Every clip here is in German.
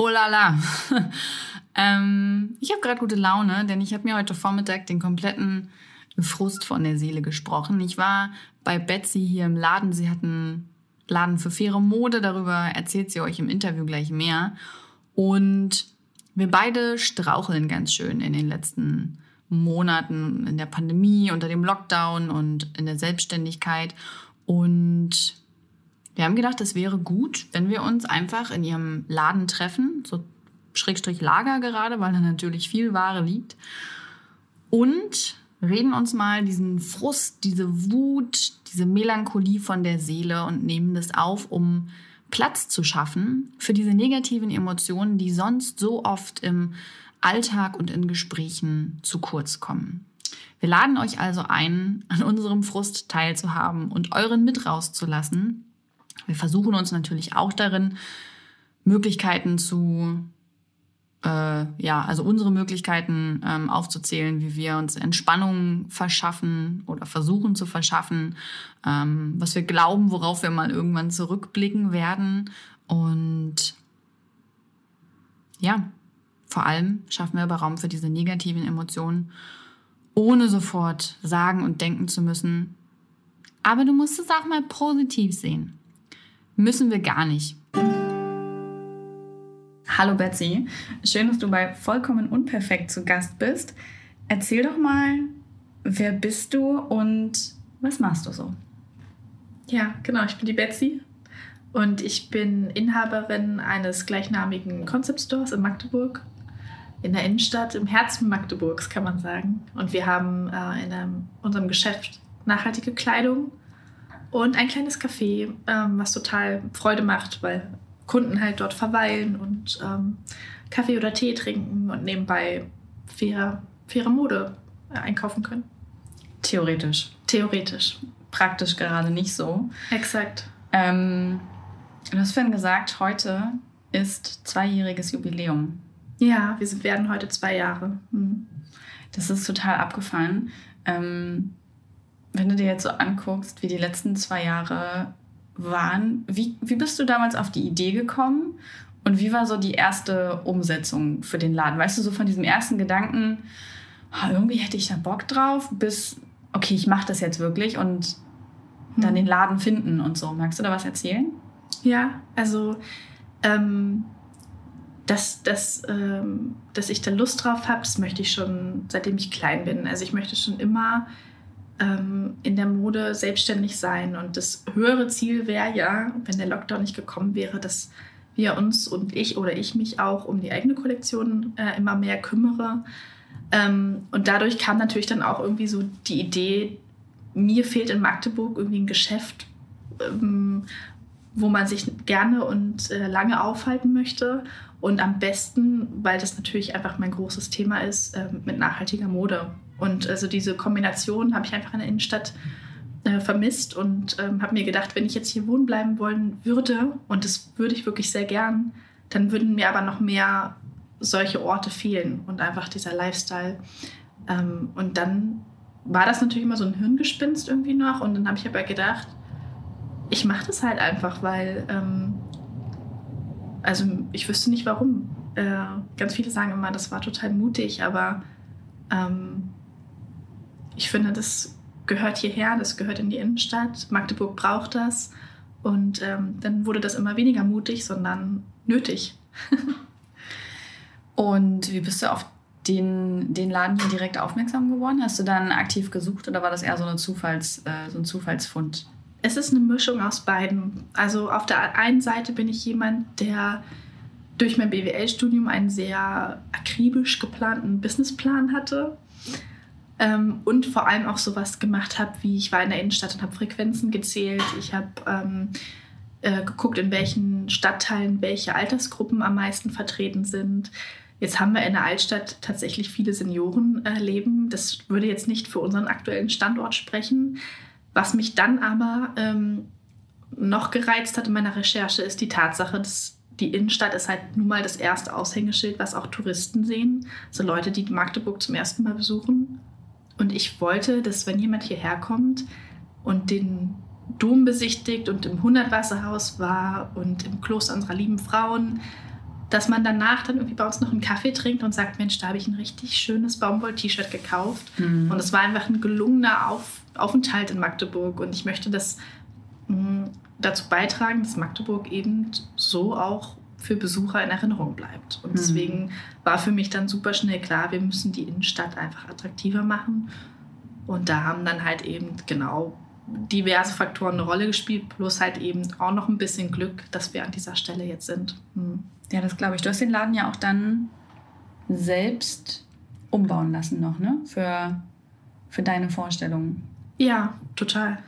Oh la la. ähm, ich habe gerade gute Laune, denn ich habe mir heute Vormittag den kompletten Frust von der Seele gesprochen. Ich war bei Betsy hier im Laden. Sie hat einen Laden für faire Mode. Darüber erzählt sie euch im Interview gleich mehr. Und wir beide straucheln ganz schön in den letzten Monaten in der Pandemie, unter dem Lockdown und in der Selbstständigkeit. Und wir haben gedacht, es wäre gut, wenn wir uns einfach in ihrem Laden treffen, so Schrägstrich Lager gerade, weil da natürlich viel Ware liegt. Und reden uns mal diesen Frust, diese Wut, diese Melancholie von der Seele und nehmen das auf, um Platz zu schaffen für diese negativen Emotionen, die sonst so oft im Alltag und in Gesprächen zu kurz kommen. Wir laden euch also ein, an unserem Frust teilzuhaben und euren mit rauszulassen wir versuchen uns natürlich auch darin, Möglichkeiten zu, äh, ja, also unsere Möglichkeiten ähm, aufzuzählen, wie wir uns Entspannung verschaffen oder versuchen zu verschaffen, ähm, was wir glauben, worauf wir mal irgendwann zurückblicken werden. Und ja, vor allem schaffen wir aber Raum für diese negativen Emotionen, ohne sofort sagen und denken zu müssen, aber du musst es auch mal positiv sehen. Müssen wir gar nicht. Hallo Betsy, schön, dass du bei Vollkommen Unperfekt zu Gast bist. Erzähl doch mal, wer bist du und was machst du so? Ja, genau, ich bin die Betsy und ich bin Inhaberin eines gleichnamigen Concept Stores in Magdeburg, in der Innenstadt, im Herzen Magdeburgs, kann man sagen. Und wir haben äh, in einem, unserem Geschäft nachhaltige Kleidung und ein kleines Café, ähm, was total Freude macht, weil Kunden halt dort verweilen und ähm, Kaffee oder Tee trinken und nebenbei faire, faire Mode äh, einkaufen können. Theoretisch. Theoretisch. Praktisch gerade nicht so. Exakt. Ähm, du hast vorhin gesagt, heute ist zweijähriges Jubiläum. Ja, wir werden heute zwei Jahre. Hm. Das ist total abgefallen. Ähm, wenn du dir jetzt so anguckst, wie die letzten zwei Jahre waren, wie, wie bist du damals auf die Idee gekommen und wie war so die erste Umsetzung für den Laden? Weißt du, so von diesem ersten Gedanken, oh, irgendwie hätte ich da Bock drauf, bis, okay, ich mache das jetzt wirklich und dann hm. den Laden finden und so. Magst du da was erzählen? Ja, also, ähm, dass, dass, ähm, dass ich da Lust drauf habe, das möchte ich schon, seitdem ich klein bin. Also ich möchte schon immer ähm, in der Mode selbstständig sein. Und das höhere Ziel wäre ja, wenn der Lockdown nicht gekommen wäre, dass wir uns und ich oder ich mich auch um die eigene Kollektion äh, immer mehr kümmere. Ähm, und dadurch kam natürlich dann auch irgendwie so die Idee, mir fehlt in Magdeburg irgendwie ein Geschäft, ähm, wo man sich gerne und äh, lange aufhalten möchte. Und am besten, weil das natürlich einfach mein großes Thema ist, äh, mit nachhaltiger Mode. Und also diese Kombination habe ich einfach in der Innenstadt äh, vermisst und ähm, habe mir gedacht, wenn ich jetzt hier wohnen bleiben wollen würde, und das würde ich wirklich sehr gern, dann würden mir aber noch mehr solche Orte fehlen und einfach dieser Lifestyle. Ähm, und dann war das natürlich immer so ein Hirngespinst irgendwie noch. Und dann habe ich aber gedacht, ich mache das halt einfach, weil, ähm, also ich wüsste nicht warum. Äh, ganz viele sagen immer, das war total mutig, aber ähm, ich finde, das gehört hierher, das gehört in die Innenstadt. Magdeburg braucht das. Und ähm, dann wurde das immer weniger mutig, sondern nötig. Und wie bist du auf den, den Laden hier direkt aufmerksam geworden? Hast du dann aktiv gesucht oder war das eher so, eine Zufalls, äh, so ein Zufallsfund? Es ist eine Mischung aus beiden. Also auf der einen Seite bin ich jemand, der durch mein BWL-Studium einen sehr akribisch geplanten Businessplan hatte ähm, und vor allem auch sowas gemacht habe, wie ich war in der Innenstadt und habe Frequenzen gezählt. Ich habe ähm, äh, geguckt, in welchen Stadtteilen welche Altersgruppen am meisten vertreten sind. Jetzt haben wir in der Altstadt tatsächlich viele Senioren äh, leben. Das würde jetzt nicht für unseren aktuellen Standort sprechen. Was mich dann aber ähm, noch gereizt hat in meiner Recherche, ist die Tatsache, dass die Innenstadt ist halt nun mal das erste Aushängeschild, was auch Touristen sehen. Also Leute, die Magdeburg zum ersten Mal besuchen. Und ich wollte, dass wenn jemand hierher kommt und den Dom besichtigt und im Hundertwasserhaus war und im Kloster unserer lieben Frauen, dass man danach dann irgendwie bei uns noch einen Kaffee trinkt und sagt, Mensch, da habe ich ein richtig schönes Baumwoll-T-Shirt gekauft. Mhm. Und es war einfach ein gelungener Auf Aufenthalt in Magdeburg. Und ich möchte das mh, mm, dazu beitragen, dass Magdeburg eben so auch für Besucher in Erinnerung bleibt. Und mhm. deswegen war für mich dann super schnell klar, wir müssen die Innenstadt einfach attraktiver machen. Und da haben dann halt eben genau diverse Faktoren eine Rolle gespielt, plus halt eben auch noch ein bisschen Glück, dass wir an dieser Stelle jetzt sind. Mhm. Ja, das glaube ich. Du hast den Laden ja auch dann selbst umbauen lassen noch, ne? Für, für deine Vorstellungen. Ja, total.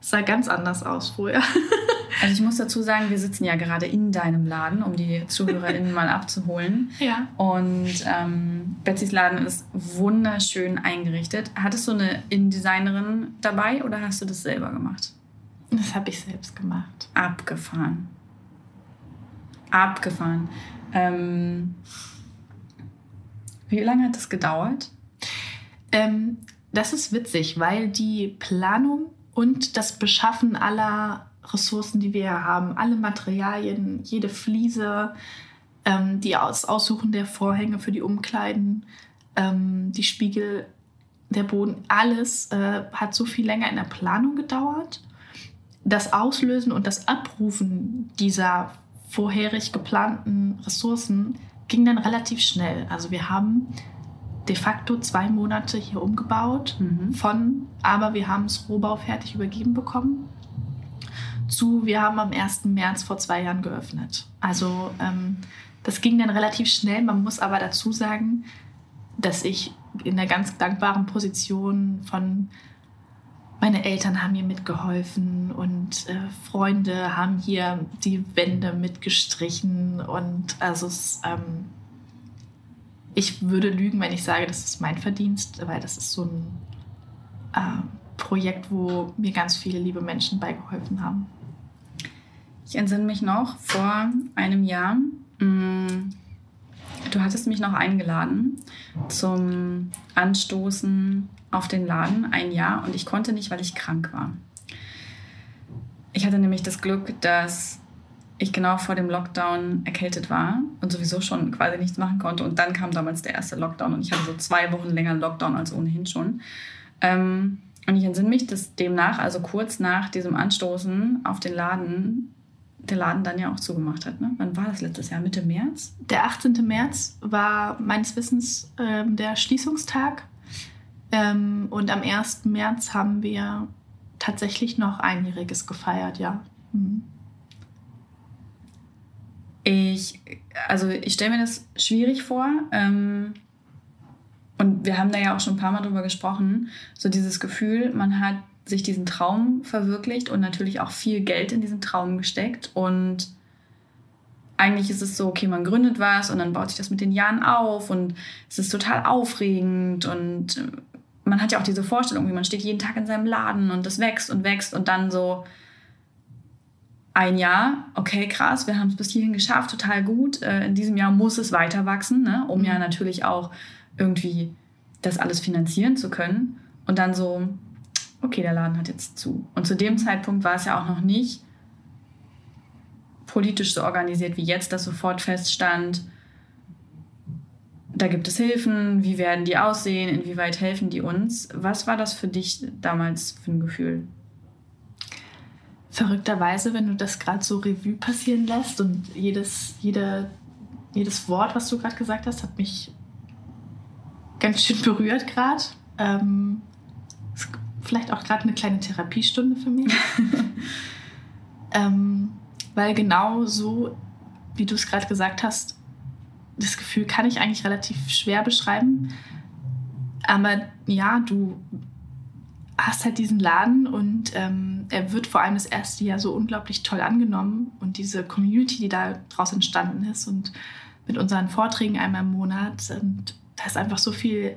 Es sah ganz anders aus vorher. Also ich muss dazu sagen, wir sitzen ja gerade in deinem Laden, um die ZuhörerInnen mal abzuholen. Ja. Und ähm, Betsys Laden ist wunderschön eingerichtet. Hattest du eine Innendesignerin dabei oder hast du das selber gemacht? Das habe ich selbst gemacht. Abgefahren. Abgefahren. Ähm, wie lange hat das gedauert? Ähm, das ist witzig, weil die Planung und das Beschaffen aller Ressourcen, die wir haben, alle Materialien, jede Fliese, ähm, die Aus Aussuchen der Vorhänge für die Umkleiden, ähm, die Spiegel, der Boden, alles äh, hat so viel länger in der Planung gedauert. Das Auslösen und das Abrufen dieser vorherig geplanten Ressourcen ging dann relativ schnell. Also wir haben de facto zwei Monate hier umgebaut mhm. von, aber wir haben es Rohbau fertig übergeben bekommen zu, wir haben am 1. März vor zwei Jahren geöffnet. Also ähm, das ging dann relativ schnell. Man muss aber dazu sagen, dass ich in einer ganz dankbaren Position von meine Eltern haben mir mitgeholfen und äh, Freunde haben hier die Wände mitgestrichen und also es, ähm, ich würde lügen, wenn ich sage, das ist mein Verdienst, weil das ist so ein äh, Projekt, wo mir ganz viele liebe Menschen beigeholfen haben. Ich entsinne mich noch vor einem Jahr. Mm, du hattest mich noch eingeladen zum Anstoßen auf den Laden ein Jahr und ich konnte nicht, weil ich krank war. Ich hatte nämlich das Glück, dass ich genau vor dem Lockdown erkältet war und sowieso schon quasi nichts machen konnte. Und dann kam damals der erste Lockdown und ich hatte so zwei Wochen länger Lockdown als ohnehin schon. Ähm, und ich entsinne mich, dass demnach, also kurz nach diesem Anstoßen auf den Laden, der Laden dann ja auch zugemacht hat. Ne? Wann war das letztes Jahr? Mitte März? Der 18. März war meines Wissens ähm, der Schließungstag. Ähm, und am 1. März haben wir tatsächlich noch Einjähriges gefeiert, ja. Mhm. Ich, also ich stelle mir das schwierig vor. Ähm, und wir haben da ja auch schon ein paar Mal drüber gesprochen. So dieses Gefühl, man hat sich diesen Traum verwirklicht und natürlich auch viel Geld in diesen Traum gesteckt. Und eigentlich ist es so, okay, man gründet was und dann baut sich das mit den Jahren auf und es ist total aufregend und äh, man hat ja auch diese Vorstellung, wie man steht jeden Tag in seinem Laden und das wächst und wächst und dann so ein Jahr, okay, krass, wir haben es bis hierhin geschafft, total gut. Äh, in diesem Jahr muss es weiter wachsen, ne? um ja mhm. natürlich auch irgendwie das alles finanzieren zu können. Und dann so, okay, der Laden hat jetzt zu. Und zu dem Zeitpunkt war es ja auch noch nicht politisch so organisiert wie jetzt, dass sofort feststand, da gibt es Hilfen, wie werden die aussehen, inwieweit helfen die uns. Was war das für dich damals für ein Gefühl? Verrückterweise, wenn du das gerade so Revue passieren lässt und jedes, jede, jedes Wort, was du gerade gesagt hast, hat mich ganz schön berührt gerade. Ähm, vielleicht auch gerade eine kleine Therapiestunde für mich. ähm, weil genau so, wie du es gerade gesagt hast, das Gefühl kann ich eigentlich relativ schwer beschreiben. Aber ja, du hast halt diesen Laden und ähm, er wird vor allem das erste Jahr so unglaublich toll angenommen und diese Community, die da draus entstanden ist und mit unseren Vorträgen einmal im Monat. Und da ist einfach so viel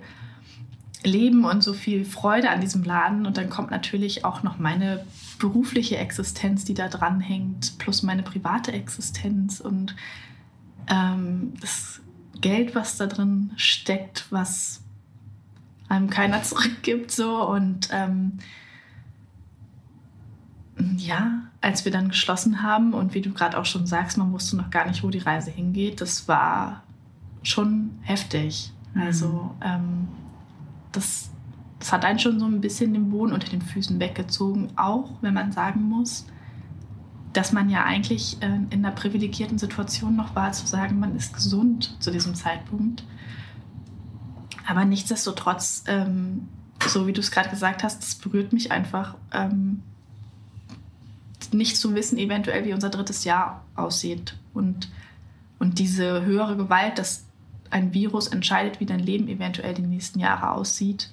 Leben und so viel Freude an diesem Laden. Und dann kommt natürlich auch noch meine berufliche Existenz, die da dran hängt, plus meine private Existenz und ähm, das Geld, was da drin steckt, was einem keiner zurückgibt. So. Und ähm, ja, als wir dann geschlossen haben und wie du gerade auch schon sagst, man wusste noch gar nicht, wo die Reise hingeht, das war schon heftig. Also mhm. ähm, das, das hat einen schon so ein bisschen den Boden unter den Füßen weggezogen, auch wenn man sagen muss, dass man ja eigentlich äh, in einer privilegierten Situation noch war, zu sagen, man ist gesund zu diesem Zeitpunkt. Aber nichtsdestotrotz, ähm, so wie du es gerade gesagt hast, das berührt mich einfach, ähm, nicht zu wissen, eventuell, wie unser drittes Jahr aussieht. Und, und diese höhere Gewalt, dass ein Virus entscheidet, wie dein Leben eventuell die nächsten Jahre aussieht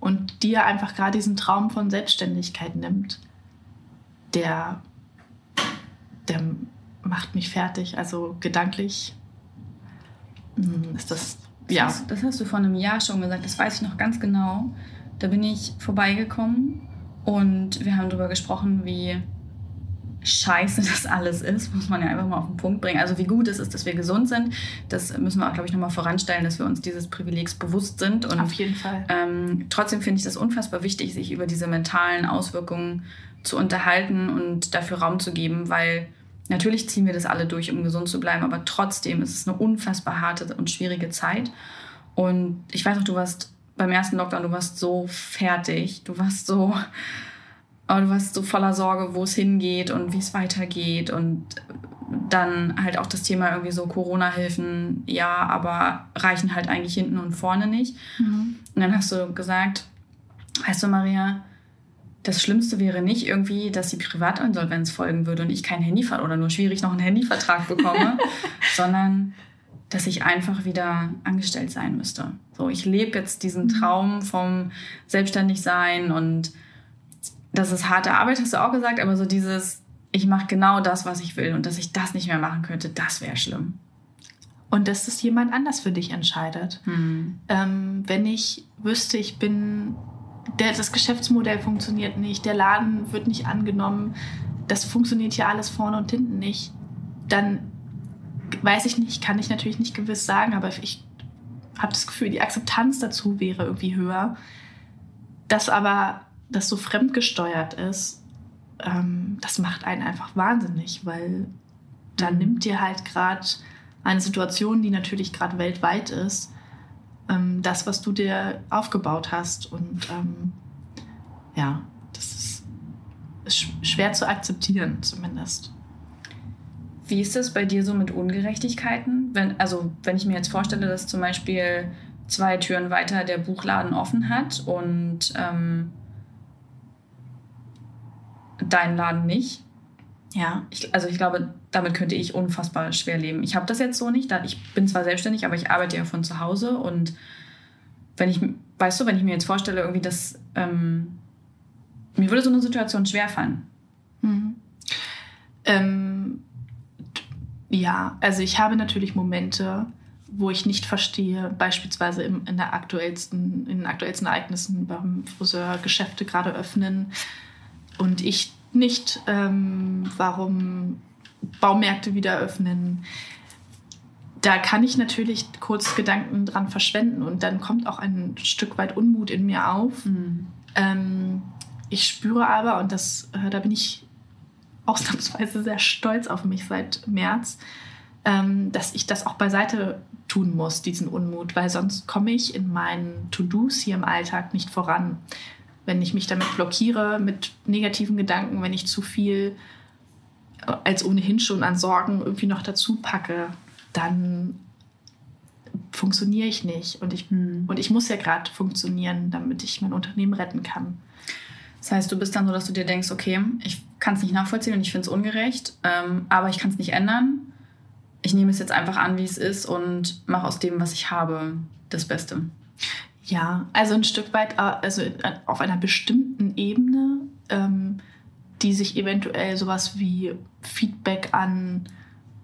und dir einfach gerade diesen Traum von Selbstständigkeit nimmt, der, der macht mich fertig. Also gedanklich hm, ist das, ja. Das, das hast du vor einem Jahr schon gesagt, das weiß ich noch ganz genau. Da bin ich vorbeigekommen und wir haben darüber gesprochen, wie scheiße das alles ist, muss man ja einfach mal auf den Punkt bringen. Also wie gut es ist, dass wir gesund sind, das müssen wir auch, glaube ich, nochmal voranstellen, dass wir uns dieses Privilegs bewusst sind. Und, auf jeden Fall. Ähm, trotzdem finde ich das unfassbar wichtig, sich über diese mentalen Auswirkungen zu unterhalten und dafür Raum zu geben, weil natürlich ziehen wir das alle durch, um gesund zu bleiben, aber trotzdem ist es eine unfassbar harte und schwierige Zeit. Und ich weiß auch, du warst beim ersten Lockdown, du warst so fertig, du warst so aber du warst so voller Sorge, wo es hingeht und wie es weitergeht. Und dann halt auch das Thema irgendwie so Corona-Hilfen, ja, aber reichen halt eigentlich hinten und vorne nicht. Mhm. Und dann hast du gesagt, weißt du, Maria, das Schlimmste wäre nicht irgendwie, dass die Privatinsolvenz folgen würde und ich kein Handyvertrag oder nur schwierig noch einen Handyvertrag bekomme, sondern dass ich einfach wieder angestellt sein müsste. So, ich lebe jetzt diesen mhm. Traum vom Selbstständigsein und das ist harte Arbeit, hast du auch gesagt, aber so dieses, ich mache genau das, was ich will und dass ich das nicht mehr machen könnte, das wäre schlimm. Und dass es jemand anders für dich entscheidet. Mhm. Ähm, wenn ich wüsste, ich bin, der, das Geschäftsmodell funktioniert nicht, der Laden wird nicht angenommen, das funktioniert hier alles vorne und hinten nicht, dann weiß ich nicht, kann ich natürlich nicht gewiss sagen, aber ich habe das Gefühl, die Akzeptanz dazu wäre irgendwie höher. Das aber das so fremdgesteuert ist, ähm, das macht einen einfach wahnsinnig, weil da mhm. nimmt dir halt gerade eine Situation, die natürlich gerade weltweit ist, ähm, das, was du dir aufgebaut hast. Und ähm, ja, das ist, ist schwer zu akzeptieren zumindest. Wie ist das bei dir so mit Ungerechtigkeiten? Wenn, also, wenn ich mir jetzt vorstelle, dass zum Beispiel zwei Türen weiter der Buchladen offen hat und ähm, deinen Laden nicht. Ja, ich, also ich glaube, damit könnte ich unfassbar schwer leben. Ich habe das jetzt so nicht. Ich bin zwar selbstständig, aber ich arbeite ja von zu Hause. Und wenn ich, weißt du, wenn ich mir jetzt vorstelle, irgendwie, dass ähm, mir würde so eine Situation schwerfallen. Mhm. Ähm, ja, also ich habe natürlich Momente, wo ich nicht verstehe, beispielsweise im, in, der aktuellsten, in den aktuellsten Ereignissen, warum Friseurgeschäfte gerade öffnen und ich nicht, ähm, warum Baumärkte wieder öffnen. Da kann ich natürlich kurz Gedanken dran verschwenden und dann kommt auch ein Stück weit Unmut in mir auf. Mhm. Ähm, ich spüre aber, und das, äh, da bin ich ausnahmsweise sehr stolz auf mich seit März, ähm, dass ich das auch beiseite tun muss, diesen Unmut, weil sonst komme ich in meinen To-Dos hier im Alltag nicht voran wenn ich mich damit blockiere mit negativen Gedanken, wenn ich zu viel äh, als ohnehin schon an Sorgen irgendwie noch dazu packe, dann funktioniere ich nicht. Und ich, hm. und ich muss ja gerade funktionieren, damit ich mein Unternehmen retten kann. Das heißt, du bist dann so, dass du dir denkst, okay, ich kann es nicht nachvollziehen und ich finde es ungerecht, ähm, aber ich kann es nicht ändern. Ich nehme es jetzt einfach an, wie es ist und mache aus dem, was ich habe, das Beste. Ja, also ein Stück weit, äh, also auf einer bestimmten Ebene, ähm, die sich eventuell sowas wie Feedback an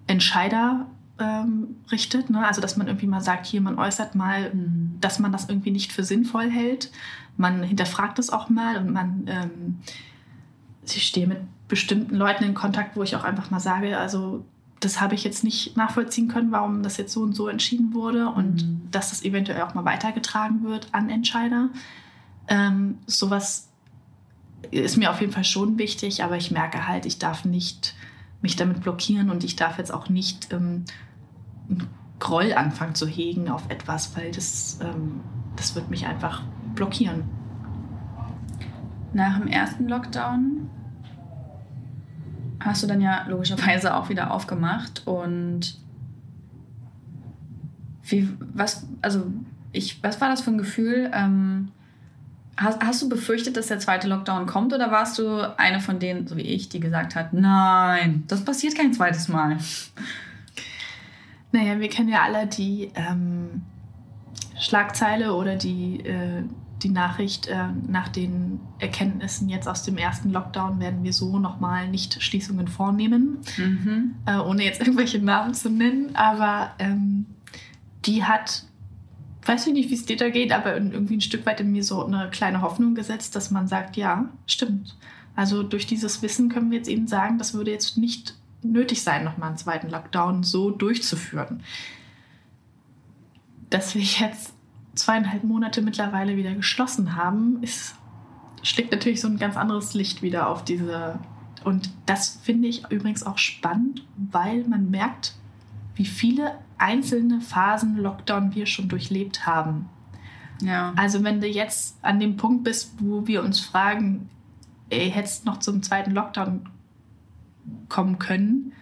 Entscheider ähm, richtet. Ne? Also dass man irgendwie mal sagt, hier, man äußert mal, mhm. dass man das irgendwie nicht für sinnvoll hält. Man hinterfragt es auch mal und man, ähm, ich stehe mit bestimmten Leuten in Kontakt, wo ich auch einfach mal sage, also das habe ich jetzt nicht nachvollziehen können, warum das jetzt so und so entschieden wurde und mhm. dass das eventuell auch mal weitergetragen wird an Entscheider. Ähm, sowas ist mir auf jeden Fall schon wichtig, aber ich merke halt, ich darf nicht mich damit blockieren und ich darf jetzt auch nicht ähm, einen Groll anfangen zu hegen auf etwas, weil das, ähm, das wird mich einfach blockieren. Nach dem ersten Lockdown hast du dann ja logischerweise auch wieder aufgemacht und wie, was, also ich, was war das für ein Gefühl? Ähm, hast, hast du befürchtet, dass der zweite Lockdown kommt oder warst du eine von denen, so wie ich, die gesagt hat, nein, das passiert kein zweites Mal? Naja, wir kennen ja alle die ähm, Schlagzeile oder die äh, die Nachricht, äh, nach den Erkenntnissen jetzt aus dem ersten Lockdown werden wir so nochmal nicht Schließungen vornehmen, mhm. äh, ohne jetzt irgendwelche Namen zu nennen. Aber ähm, die hat, weiß ich nicht, wie es dir da geht, aber irgendwie ein Stück weit in mir so eine kleine Hoffnung gesetzt, dass man sagt, ja, stimmt. Also durch dieses Wissen können wir jetzt eben sagen, das würde jetzt nicht nötig sein, nochmal einen zweiten Lockdown so durchzuführen. Dass wir jetzt zweieinhalb Monate mittlerweile wieder geschlossen haben, ist, schlägt natürlich so ein ganz anderes Licht wieder auf diese. Und das finde ich übrigens auch spannend, weil man merkt, wie viele einzelne Phasen Lockdown wir schon durchlebt haben. Ja. Also wenn du jetzt an dem Punkt bist, wo wir uns fragen, ey, hättest noch zum zweiten Lockdown kommen können,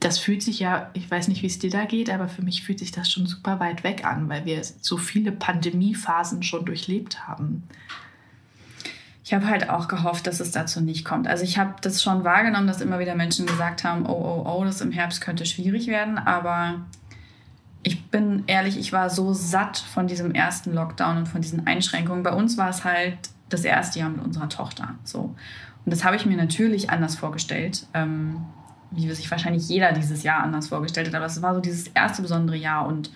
das fühlt sich ja, ich weiß nicht, wie es dir da geht, aber für mich fühlt sich das schon super weit weg an, weil wir so viele Pandemiephasen schon durchlebt haben. Ich habe halt auch gehofft, dass es dazu nicht kommt. Also ich habe das schon wahrgenommen, dass immer wieder Menschen gesagt haben, oh, oh, oh, das im Herbst könnte schwierig werden. Aber ich bin ehrlich, ich war so satt von diesem ersten Lockdown und von diesen Einschränkungen. Bei uns war es halt das erste Jahr mit unserer Tochter. So. Und das habe ich mir natürlich anders vorgestellt. Ähm, wie sich wahrscheinlich jeder dieses Jahr anders vorgestellt hat. Aber es war so dieses erste besondere Jahr und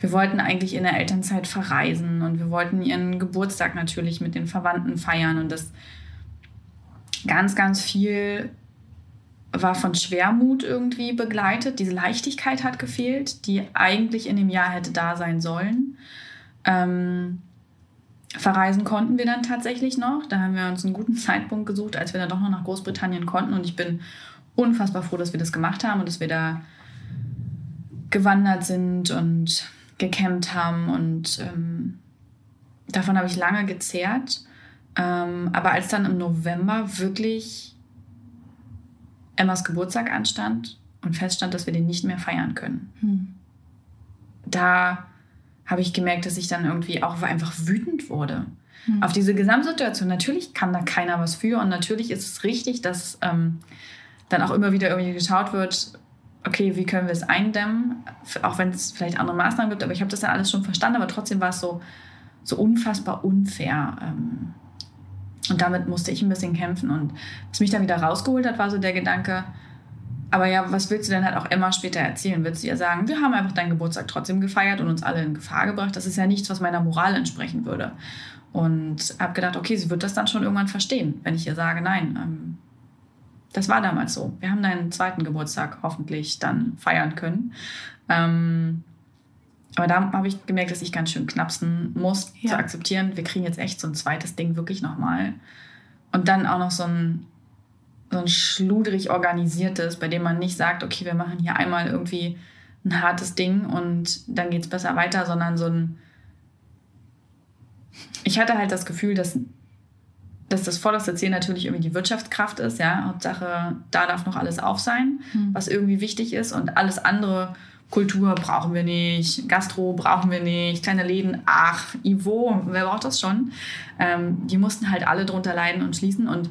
wir wollten eigentlich in der Elternzeit verreisen und wir wollten ihren Geburtstag natürlich mit den Verwandten feiern und das ganz, ganz viel war von Schwermut irgendwie begleitet. Diese Leichtigkeit hat gefehlt, die eigentlich in dem Jahr hätte da sein sollen. Ähm, verreisen konnten wir dann tatsächlich noch. Da haben wir uns einen guten Zeitpunkt gesucht, als wir dann doch noch nach Großbritannien konnten. Und ich bin unfassbar froh, dass wir das gemacht haben und dass wir da gewandert sind und gecampt haben. Und ähm, davon habe ich lange gezehrt. Ähm, aber als dann im November wirklich Emmas Geburtstag anstand und feststand, dass wir den nicht mehr feiern können, hm. da habe ich gemerkt, dass ich dann irgendwie auch einfach wütend wurde. Hm. Auf diese Gesamtsituation. Natürlich kann da keiner was für und natürlich ist es richtig, dass ähm, dann auch immer wieder irgendwie geschaut wird, okay, wie können wir es eindämmen, auch wenn es vielleicht andere Maßnahmen gibt, aber ich habe das ja alles schon verstanden, aber trotzdem war es so, so unfassbar unfair. Ähm, und damit musste ich ein bisschen kämpfen. Und was mich dann wieder rausgeholt hat, war so der Gedanke, aber ja, was willst du denn halt auch immer später erzählen? Willst du ihr sagen, wir haben einfach deinen Geburtstag trotzdem gefeiert und uns alle in Gefahr gebracht? Das ist ja nichts, was meiner Moral entsprechen würde. Und habe gedacht, okay, sie wird das dann schon irgendwann verstehen, wenn ich ihr sage, nein, ähm, das war damals so. Wir haben deinen zweiten Geburtstag hoffentlich dann feiern können. Ähm, aber da habe ich gemerkt, dass ich ganz schön knapsen muss, ja. zu akzeptieren, wir kriegen jetzt echt so ein zweites Ding wirklich nochmal. Und dann auch noch so ein, so ein schludrig organisiertes, bei dem man nicht sagt, okay, wir machen hier einmal irgendwie ein hartes Ding und dann geht es besser weiter, sondern so ein. Ich hatte halt das Gefühl, dass dass das vorderste Ziel natürlich irgendwie die Wirtschaftskraft ist, ja. Hauptsache, da darf noch alles auf sein, mhm. was irgendwie wichtig ist und alles andere, Kultur brauchen wir nicht, Gastro brauchen wir nicht, kleine Läden, ach, Ivo, wer braucht das schon? Ähm, die mussten halt alle drunter leiden und schließen und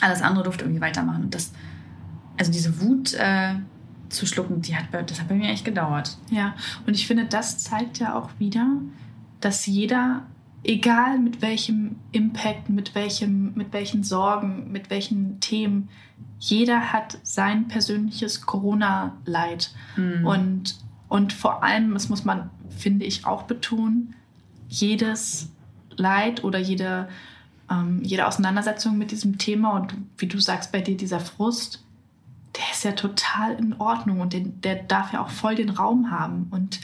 alles andere durfte irgendwie weitermachen. Und das, also diese Wut äh, zu schlucken, die hat, das hat bei mir echt gedauert. Ja, und ich finde, das zeigt ja auch wieder, dass jeder egal mit welchem Impact, mit, welchem, mit welchen Sorgen, mit welchen Themen, jeder hat sein persönliches Corona-Leid. Mhm. Und, und vor allem, das muss man, finde ich, auch betonen, jedes Leid oder jede, ähm, jede Auseinandersetzung mit diesem Thema und wie du sagst, bei dir dieser Frust, der ist ja total in Ordnung und den, der darf ja auch voll den Raum haben. Und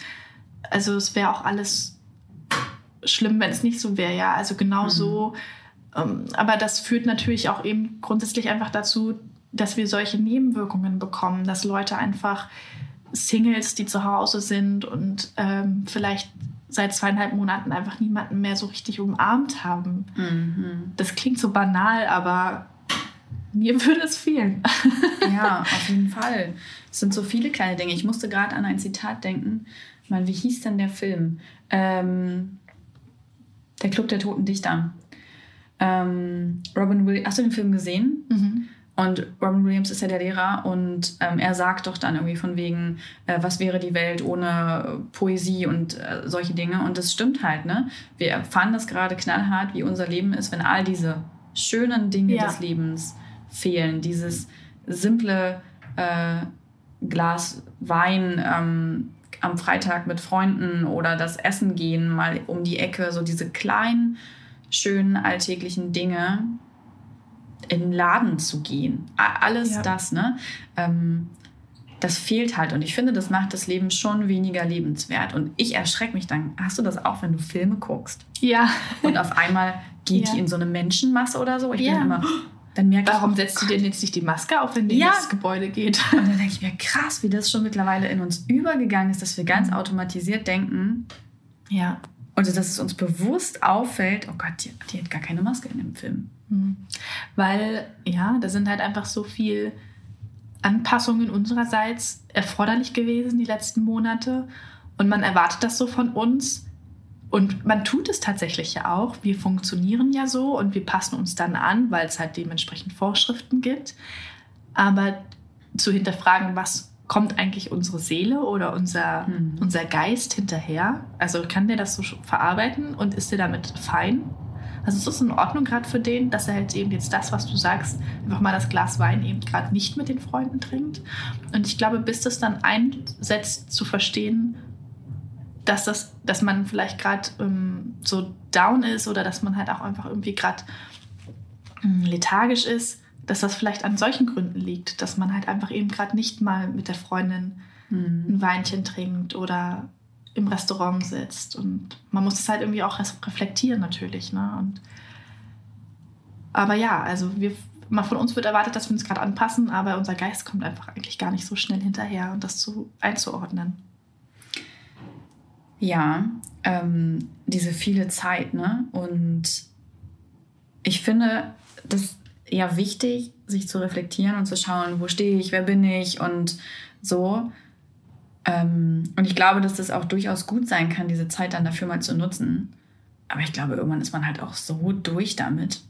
also es wäre auch alles schlimm, wenn es nicht so wäre, ja. Also genau mhm. so. Ähm, aber das führt natürlich auch eben grundsätzlich einfach dazu, dass wir solche Nebenwirkungen bekommen, dass Leute einfach Singles, die zu Hause sind und ähm, vielleicht seit zweieinhalb Monaten einfach niemanden mehr so richtig umarmt haben. Mhm. Das klingt so banal, aber mir würde es fehlen. ja, auf jeden Fall. Es sind so viele kleine Dinge. Ich musste gerade an ein Zitat denken. Mal, wie hieß denn der Film? Ähm, der Club der Toten Dichter. Ähm, Robin Williams, hast du den Film gesehen? Mhm. Und Robin Williams ist ja der Lehrer und ähm, er sagt doch dann irgendwie von wegen, äh, was wäre die Welt ohne Poesie und äh, solche Dinge. Und das stimmt halt, ne? Wir erfahren das gerade knallhart, wie unser Leben ist, wenn all diese schönen Dinge ja. des Lebens fehlen. Dieses simple äh, Glas Wein ähm, am Freitag mit Freunden oder das Essen gehen mal um die Ecke, so diese kleinen, schönen alltäglichen Dinge, in den Laden zu gehen. Alles ja. das, ne? Ähm, das fehlt halt. Und ich finde, das macht das Leben schon weniger lebenswert. Und ich erschrecke mich dann. Hast du das auch, wenn du Filme guckst? Ja. Und auf einmal geht ja. die in so eine Menschenmasse oder so? Ich ja. bin immer. Dann merke Warum ich, setzt du denn jetzt nicht die Maske auf, wenn die ja. ins Gebäude geht? Und dann denke ich mir, krass, wie das schon mittlerweile in uns übergegangen ist, dass wir ganz mhm. automatisiert denken. Ja. Und dass es uns bewusst auffällt, oh Gott, die, die hat gar keine Maske in dem Film. Mhm. Weil, ja, da sind halt einfach so viel Anpassungen unsererseits erforderlich gewesen die letzten Monate. Und man erwartet das so von uns. Und man tut es tatsächlich ja auch. Wir funktionieren ja so und wir passen uns dann an, weil es halt dementsprechend Vorschriften gibt. Aber zu hinterfragen, was kommt eigentlich unsere Seele oder unser, mhm. unser Geist hinterher? Also kann der das so verarbeiten und ist der damit fein? Also ist es in Ordnung gerade für den, dass er halt eben jetzt das, was du sagst, einfach mal das Glas Wein eben gerade nicht mit den Freunden trinkt. Und ich glaube, bis das dann einsetzt, zu verstehen, dass das, dass man vielleicht gerade ähm, so down ist oder dass man halt auch einfach irgendwie gerade ähm, lethargisch ist, dass das vielleicht an solchen Gründen liegt, dass man halt einfach eben gerade nicht mal mit der Freundin mhm. ein Weinchen trinkt oder im Restaurant sitzt. Und man muss es halt irgendwie auch reflektieren natürlich. Ne? Und, aber ja, also wir, mal von uns wird erwartet, dass wir uns gerade anpassen, aber unser Geist kommt einfach eigentlich gar nicht so schnell hinterher und das zu, einzuordnen. Ja, ähm, diese viele Zeit, ne? Und ich finde das ja wichtig, sich zu reflektieren und zu schauen, wo stehe ich, wer bin ich und so. Ähm, und ich glaube, dass das auch durchaus gut sein kann, diese Zeit dann dafür mal zu nutzen. Aber ich glaube, irgendwann ist man halt auch so durch damit.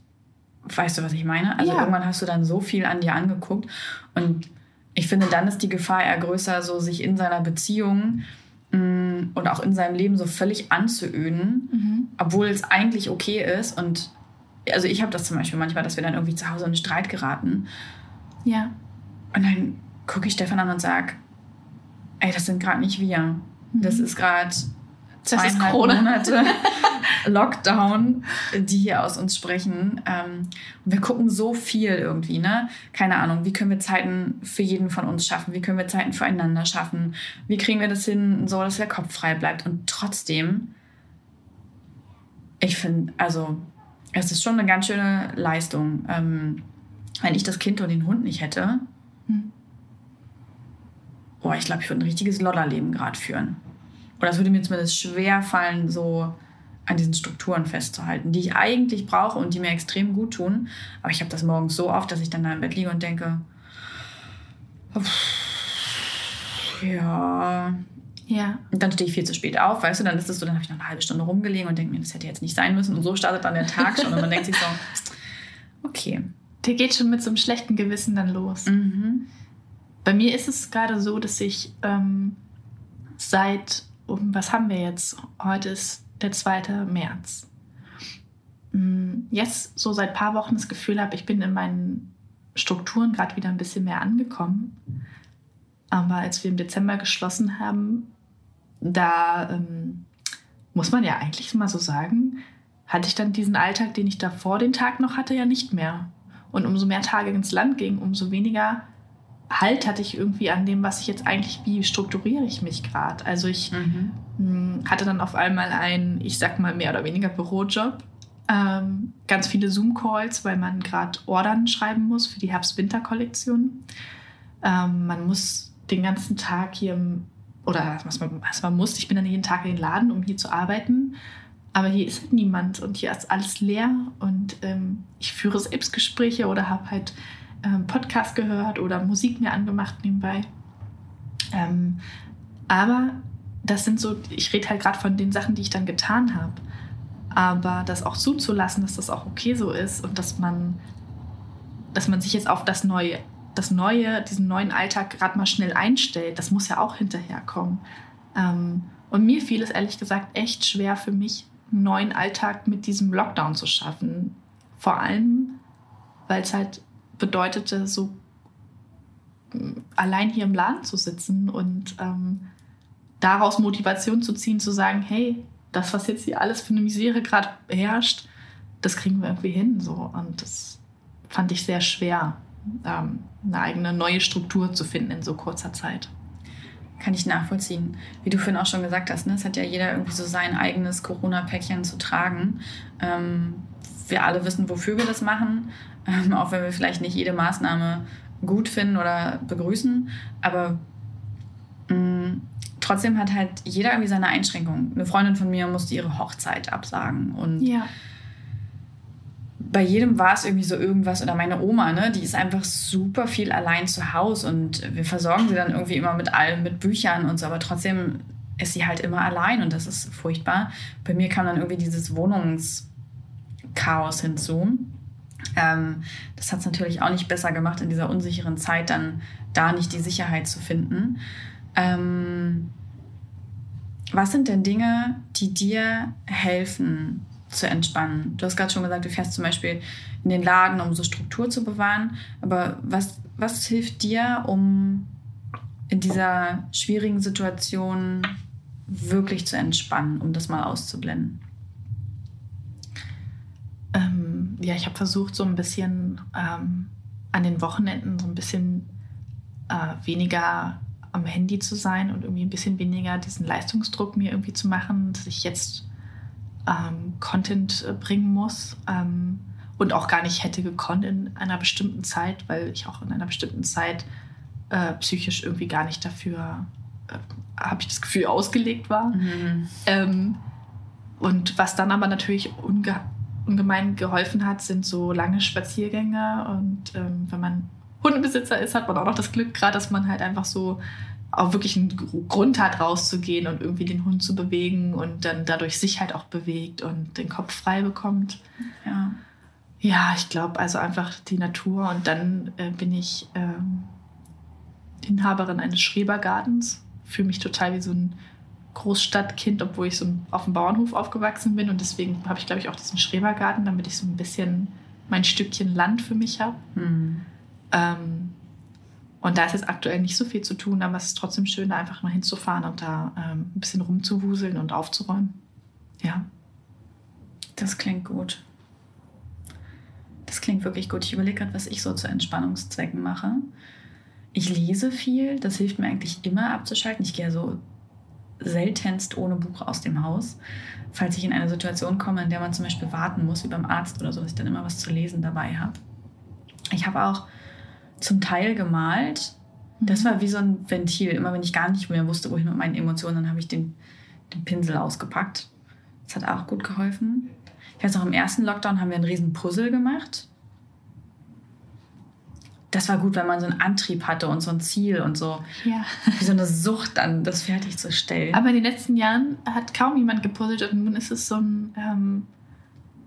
Weißt du, was ich meine? Also ja. irgendwann hast du dann so viel an dir angeguckt. Und ich finde, dann ist die Gefahr eher größer, so sich in seiner Beziehung und auch in seinem Leben so völlig anzuöden, mhm. obwohl es eigentlich okay ist. Und also ich habe das zum Beispiel manchmal, dass wir dann irgendwie zu Hause in einen Streit geraten. Ja. Und dann gucke ich Stefan an und sage, ey, das sind gerade nicht wir. Das mhm. ist gerade zweieinhalb Monate Lockdown, die hier aus uns sprechen. Ähm, und wir gucken so viel irgendwie, ne? Keine Ahnung, wie können wir Zeiten für jeden von uns schaffen? Wie können wir Zeiten füreinander schaffen? Wie kriegen wir das hin, so dass der Kopf frei bleibt? Und trotzdem, ich finde, also, es ist schon eine ganz schöne Leistung. Ähm, wenn ich das Kind und den Hund nicht hätte, boah, ich glaube, ich würde ein richtiges Lodderleben gerade führen. Oder es würde mir zumindest schwer fallen, so an diesen Strukturen festzuhalten, die ich eigentlich brauche und die mir extrem gut tun. Aber ich habe das morgens so oft, dass ich dann da im Bett liege und denke, ja. Ja. Und dann stehe ich viel zu spät auf, weißt du, dann ist es so, dann habe ich noch eine halbe Stunde rumgelegen und denke mir, das hätte jetzt nicht sein müssen. Und so startet dann der Tag schon und man denkt sich so, okay. Der geht schon mit so einem schlechten Gewissen dann los. Mhm. Bei mir ist es gerade so, dass ich ähm, seit, was haben wir jetzt? Heute ist der 2. März. mm, jetzt so seit ein paar Wochen das Gefühl habe, ich bin in meinen Strukturen gerade wieder ein bisschen mehr angekommen. Aber als wir im Dezember geschlossen haben, da ähm, muss man ja eigentlich mal so sagen, hatte ich dann diesen Alltag, den ich davor den Tag noch hatte, ja nicht mehr. Und umso mehr Tage ins Land ging, umso weniger Halt hatte ich irgendwie an dem, was ich jetzt eigentlich, wie strukturiere ich mich gerade. Also ich mhm. Hm, hatte dann auf einmal einen, ich sag mal, mehr oder weniger Bürojob. Ähm, ganz viele Zoom-Calls, weil man gerade Ordern schreiben muss für die Herbst-Winter-Kollektion. Ähm, man muss den ganzen Tag hier, oder was man, was man muss, ich bin dann jeden Tag in den Laden, um hier zu arbeiten. Aber hier ist halt niemand und hier ist alles leer und ähm, ich führe Selbstgespräche oder habe halt ähm, Podcast gehört oder Musik mir angemacht nebenbei. Ähm, aber das sind so, ich rede halt gerade von den Sachen, die ich dann getan habe. Aber das auch zuzulassen, dass das auch okay so ist und dass man, dass man sich jetzt auf das Neue, das Neue, diesen neuen Alltag gerade mal schnell einstellt, das muss ja auch hinterherkommen. Ähm, und mir fiel es ehrlich gesagt echt schwer für mich, einen neuen Alltag mit diesem Lockdown zu schaffen. Vor allem, weil es halt bedeutete, so mm, allein hier im Laden zu sitzen und ähm, daraus Motivation zu ziehen, zu sagen, hey, das, was jetzt hier alles für eine Misere gerade herrscht, das kriegen wir irgendwie hin. So. Und das fand ich sehr schwer, ähm, eine eigene neue Struktur zu finden in so kurzer Zeit. Kann ich nachvollziehen. Wie du vorhin auch schon gesagt hast, ne? es hat ja jeder irgendwie so sein eigenes Corona-Päckchen zu tragen. Ähm, wir alle wissen, wofür wir das machen, ähm, auch wenn wir vielleicht nicht jede Maßnahme gut finden oder begrüßen. Aber mh, mm, trotzdem hat halt jeder irgendwie seine Einschränkungen. Eine Freundin von mir musste ihre Hochzeit absagen und ja bei jedem war es irgendwie so irgendwas oder meine Oma, ne, die ist einfach super viel allein zu Hause und wir versorgen sie dann irgendwie immer mit allem, mit Büchern und so, aber trotzdem ist sie halt immer allein und das ist furchtbar. Bei mir kam dann irgendwie dieses Wohnungschaos hinzu. Ähm, das hat es natürlich auch nicht besser gemacht, in dieser unsicheren Zeit dann da nicht die Sicherheit zu finden. Ähm, was sind denn Dinge, die dir helfen, zu entspannen. Du hast gerade schon gesagt, du fährst zum Beispiel in den Laden, um so Struktur zu bewahren. Aber was, was hilft dir, um in dieser schwierigen Situation wirklich zu entspannen, um das mal auszublenden? Ähm, ja, ich habe versucht, so ein bisschen ähm, an den Wochenenden so ein bisschen äh, weniger am Handy zu sein und irgendwie ein bisschen weniger diesen Leistungsdruck mir irgendwie zu machen, dass ich jetzt ähm, Content äh, bringen muss ähm, und auch gar nicht hätte gekonnt in einer bestimmten Zeit, weil ich auch in einer bestimmten Zeit äh, psychisch irgendwie gar nicht dafür, äh, habe ich das Gefühl, ausgelegt war. Mhm. Ähm, und was dann aber natürlich ungemein geholfen hat, sind so lange Spaziergänge. Und ähm, wenn man Hundebesitzer ist, hat man auch noch das Glück, gerade, dass man halt einfach so auch wirklich einen Grund hat, rauszugehen und irgendwie den Hund zu bewegen und dann dadurch sich halt auch bewegt und den Kopf frei bekommt. Ja, ja ich glaube also einfach die Natur und dann äh, bin ich ähm, Inhaberin eines Schrebergartens, fühle mich total wie so ein Großstadtkind, obwohl ich so auf dem Bauernhof aufgewachsen bin und deswegen habe ich glaube ich auch diesen Schrebergarten, damit ich so ein bisschen mein Stückchen Land für mich habe. Mhm. Ähm, und da ist jetzt aktuell nicht so viel zu tun, aber es ist trotzdem schön, da einfach mal hinzufahren und da ähm, ein bisschen rumzuwuseln und aufzuräumen. Ja. Das klingt gut. Das klingt wirklich gut. Ich überlege gerade, was ich so zu Entspannungszwecken mache. Ich lese viel, das hilft mir eigentlich immer abzuschalten. Ich gehe so seltenst ohne Buch aus dem Haus. Falls ich in eine Situation komme, in der man zum Beispiel warten muss, wie beim Arzt oder so, dass ich dann immer was zu lesen dabei habe. Ich habe auch zum Teil gemalt. Das mhm. war wie so ein Ventil. Immer wenn ich gar nicht mehr wusste, wohin mit meinen Emotionen, dann habe ich den, den Pinsel ausgepackt. Das hat auch gut geholfen. Ich weiß noch, im ersten Lockdown haben wir einen riesen Puzzle gemacht. Das war gut, wenn man so einen Antrieb hatte und so ein Ziel und so. Ja. Wie so eine Sucht, dann das fertigzustellen. Aber in den letzten Jahren hat kaum jemand gepuzzelt und nun ist es so ein, ähm,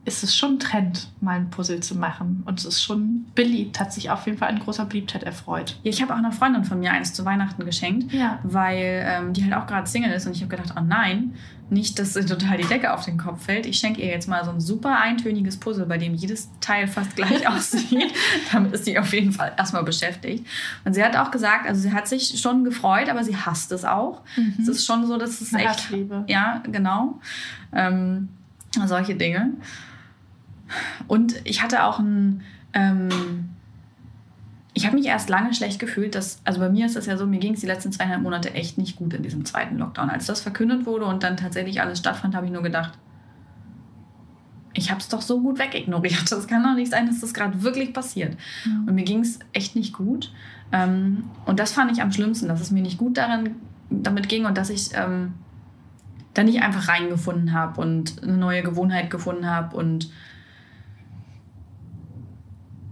ist es schon ein Trend, mal ein Puzzle zu machen. Und es ist schon beliebt, hat sich auf jeden Fall an großer Beliebtheit erfreut. Ja, ich habe auch einer Freundin von mir eins zu Weihnachten geschenkt, Ja. weil ähm, die halt auch gerade Single ist und ich habe gedacht, oh nein, nicht, dass ihr total die Decke auf den Kopf fällt. Ich schenke ihr jetzt mal so ein super eintöniges Puzzle, bei dem jedes Teil fast gleich aussieht. Damit ist sie auf jeden Fall erstmal beschäftigt. Und sie hat auch gesagt, also sie hat sich schon gefreut, aber sie hasst es auch. Es ist schon so, dass es Eine echt Hassliebe. ja, genau. Ähm, solche Dinge. Und ich hatte auch ein. Ähm, ich habe mich erst lange schlecht gefühlt, dass, also bei mir ist das ja so, mir ging es die letzten zweieinhalb Monate echt nicht gut in diesem zweiten Lockdown. Als das verkündet wurde und dann tatsächlich alles stattfand, habe ich nur gedacht, ich habe es doch so gut wegignoriert. Das kann doch nicht sein, dass das gerade wirklich passiert. Und mir ging es echt nicht gut. Ähm, und das fand ich am schlimmsten, dass es mir nicht gut daran, damit ging und dass ich ähm, da nicht einfach reingefunden habe und eine neue Gewohnheit gefunden habe. Und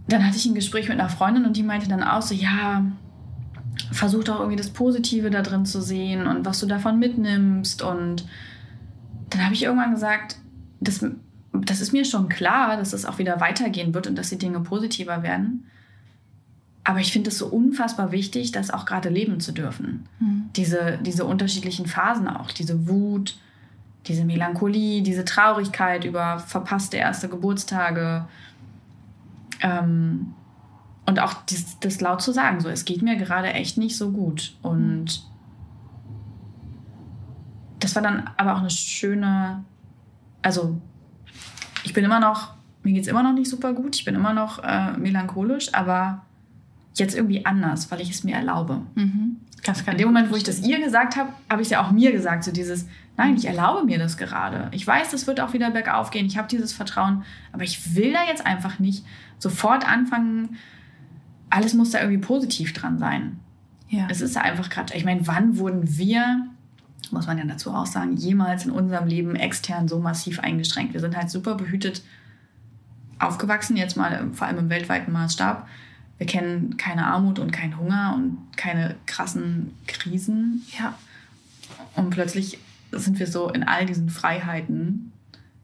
dann hatte ich ein Gespräch mit einer Freundin und die meinte dann auch so, ja, versuch doch irgendwie das Positive da drin zu sehen und was du davon mitnimmst. Und dann habe ich irgendwann gesagt, das, das ist mir schon klar, dass es auch wieder weitergehen wird und dass die Dinge positiver werden. Aber ich finde es so unfassbar wichtig, das auch gerade leben zu dürfen. Mhm. Diese, diese unterschiedlichen Phasen auch, diese Wut, diese Melancholie, diese Traurigkeit über verpasste erste Geburtstage. Ähm, und auch dies, das laut zu sagen, so, es geht mir gerade echt nicht so gut. Und das war dann aber auch eine schöne, also ich bin immer noch, mir geht es immer noch nicht super gut, ich bin immer noch äh, melancholisch, aber jetzt irgendwie anders, weil ich es mir erlaube. Mhm. Das kann In dem Moment, wo ich das ihr gesagt habe, habe ich es ja auch mir gesagt, so dieses, nein, ich erlaube mir das gerade. Ich weiß, es wird auch wieder bergauf gehen, ich habe dieses Vertrauen, aber ich will da jetzt einfach nicht sofort anfangen, alles muss da irgendwie positiv dran sein. Ja. Es ist einfach gerade, ich meine, wann wurden wir, muss man ja dazu auch sagen, jemals in unserem Leben extern so massiv eingeschränkt? Wir sind halt super behütet aufgewachsen, jetzt mal vor allem im weltweiten Maßstab. Wir kennen keine Armut und keinen Hunger und keine krassen Krisen. ja. Und plötzlich sind wir so in all diesen Freiheiten,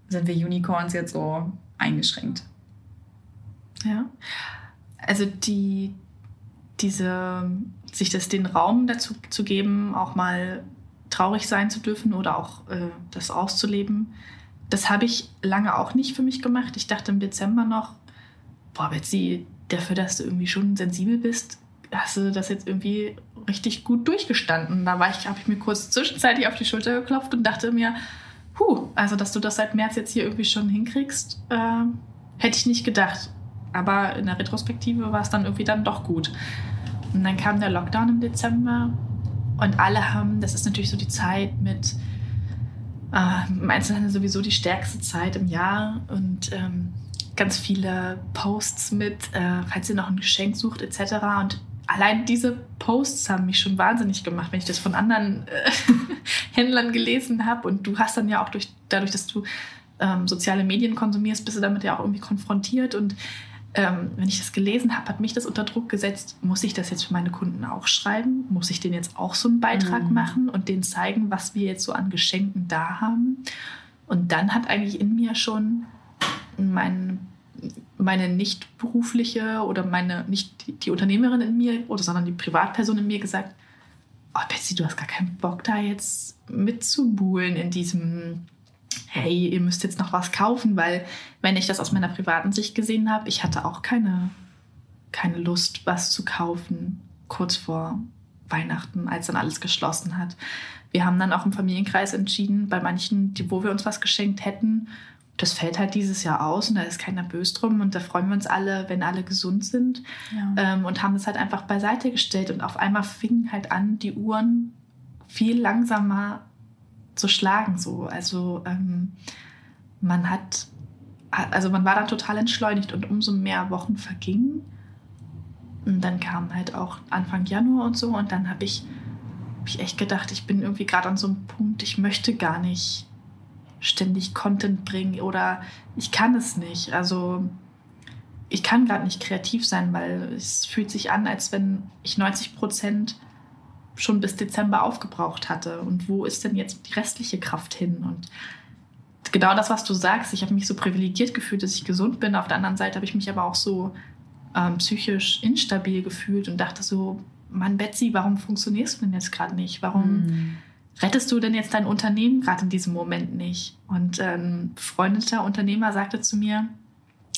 sind wir Unicorns jetzt so eingeschränkt. Ja. Also die, diese, sich das den Raum dazu zu geben, auch mal traurig sein zu dürfen oder auch äh, das auszuleben, das habe ich lange auch nicht für mich gemacht. Ich dachte im Dezember noch, boah, Betsy, dafür, dass du irgendwie schon sensibel bist, hast du das jetzt irgendwie richtig gut durchgestanden. Da habe ich mir kurz zwischenzeitlich auf die Schulter geklopft und dachte mir, huh, also dass du das seit März jetzt hier irgendwie schon hinkriegst, äh, hätte ich nicht gedacht. Aber in der Retrospektive war es dann irgendwie dann doch gut. Und dann kam der Lockdown im Dezember und alle haben, das ist natürlich so die Zeit mit, äh, im Einzelhandel sowieso die stärkste Zeit im Jahr und ähm, ganz viele Posts mit, äh, falls ihr noch ein Geschenk sucht etc. Und allein diese Posts haben mich schon wahnsinnig gemacht, wenn ich das von anderen äh, Händlern gelesen habe. Und du hast dann ja auch durch, dadurch, dass du ähm, soziale Medien konsumierst, bist du damit ja auch irgendwie konfrontiert. Und ähm, wenn ich das gelesen habe, hat mich das unter Druck gesetzt, muss ich das jetzt für meine Kunden auch schreiben? Muss ich denen jetzt auch so einen Beitrag Mhm. machen und denen zeigen, was wir jetzt so an Geschenken da haben? Und dann hat eigentlich in mir schon mein, meine nicht berufliche oder meine nicht die, Unternehmerin in mir oder sondern die Privatperson in mir gesagt, oh Betsy, du hast gar keinen Bock da jetzt mitzubuhlen in diesem hey, ihr müsst jetzt noch was kaufen, weil wenn ich das aus meiner privaten Sicht gesehen habe, ich hatte auch keine, keine Lust, was zu kaufen, kurz vor Weihnachten, als dann alles geschlossen hat. Wir haben dann auch im Familienkreis entschieden, bei manchen, wo wir uns was geschenkt hätten, das fällt halt dieses Jahr aus und da ist keiner böse drum und da freuen wir uns alle, wenn alle gesund sind Ja. ähm, und haben es halt einfach beiseite gestellt und auf einmal fingen halt an, die Uhren viel langsamer zu schlagen. So. Also ähm, man hat, also man war dann total entschleunigt und umso mehr Wochen vergingen. Und dann kam halt auch Anfang Januar und so und dann habe ich, hab ich echt gedacht, ich bin irgendwie gerade an so einem Punkt, ich möchte gar nicht ständig Content bringen oder ich kann es nicht. Also ich kann gerade nicht kreativ sein, weil es fühlt sich an, als wenn ich 90 Prozent schon bis Dezember aufgebraucht hatte. Und wo ist denn jetzt die restliche Kraft hin? Und genau das, was du sagst. Ich habe mich so privilegiert gefühlt, dass ich gesund bin. Auf der anderen Seite habe ich mich aber auch so ähm, psychisch instabil gefühlt und dachte so, Mann, Betsy, warum funktionierst du denn jetzt gerade nicht? Warum mm. Rettest du denn jetzt dein Unternehmen gerade in diesem Moment nicht? Und ein ähm, befreundeter Unternehmer sagte zu mir,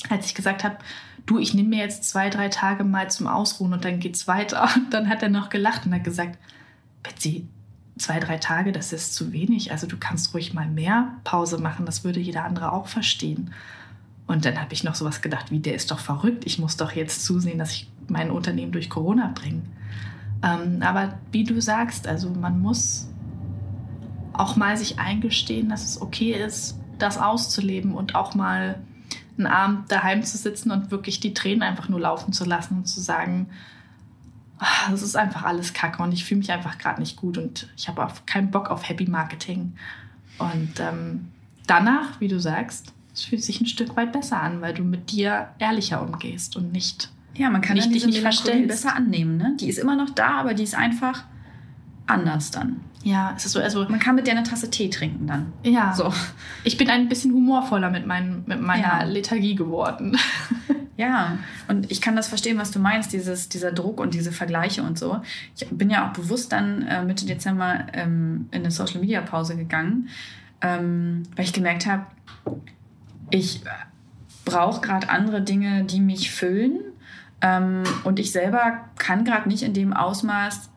als ich gesagt habe, du, ich nehme mir jetzt zwei, drei Tage mal zum Ausruhen und dann geht's weiter. Und dann hat er noch gelacht und hat gesagt, Betsy, zwei, drei Tage, das ist zu wenig. Also du kannst ruhig mal mehr Pause machen. Das würde jeder andere auch verstehen. Und dann habe ich noch sowas gedacht, wie der ist doch verrückt. Ich muss doch jetzt zusehen, dass ich mein Unternehmen durch Corona bringe. Ähm, aber wie du sagst, also man muss auch mal sich eingestehen, dass es okay ist, das auszuleben und auch mal einen Abend daheim zu sitzen und wirklich die Tränen einfach nur laufen zu lassen und zu sagen, ach, das ist einfach alles Kacke und ich fühle mich einfach gerade nicht gut und ich habe auch keinen Bock auf Happy Marketing. Und ähm, danach, wie du sagst, es fühlt sich ein Stück weit besser an, weil du mit dir ehrlicher umgehst und nicht ja, man kann nicht, dich nicht besser annehmen. Ne? Die ist immer noch da, aber die ist einfach anders dann. Ja, es ist so, also man kann mit der eine Tasse Tee trinken dann. Ja. So. Ich bin ein bisschen humorvoller mit, mein, mit meiner ja. Lethargie geworden. Ja, und ich kann das verstehen, was du meinst, dieses, dieser Druck und diese Vergleiche und so. Ich bin ja auch bewusst dann äh, Mitte Dezember ähm, in eine Social Media Pause gegangen, ähm, weil ich gemerkt habe, ich brauche gerade andere Dinge, die mich füllen. Ähm, und ich selber kann gerade nicht in dem Ausmaß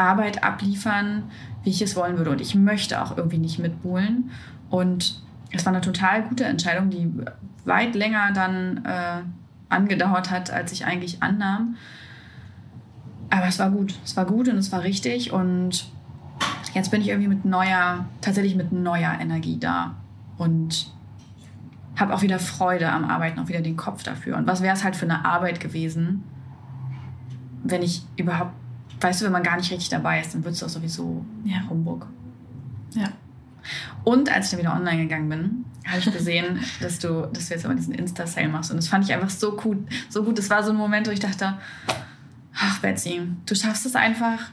Arbeit abliefern, wie ich es wollen würde. Und ich möchte auch irgendwie nicht mitbuhlen. Und es war eine total gute Entscheidung, die weit länger dann äh, angedauert hat, als ich eigentlich annahm. Aber es war gut. Es war gut und es war richtig. Und jetzt bin ich irgendwie mit neuer, tatsächlich mit neuer Energie da. Und habe auch wieder Freude am Arbeiten, auch wieder den Kopf dafür. Und was wäre es halt für eine Arbeit gewesen, wenn ich überhaupt, weißt du, wenn man gar nicht richtig dabei ist, dann wird es doch sowieso ja. Humbug. Ja. Und als ich dann wieder online gegangen bin, habe ich gesehen, dass du, dass du jetzt immer diesen Insta-Sale machst. Und das fand ich einfach so gut. So gut. Das war so ein Moment, wo ich dachte, ach Betsy, du schaffst es einfach,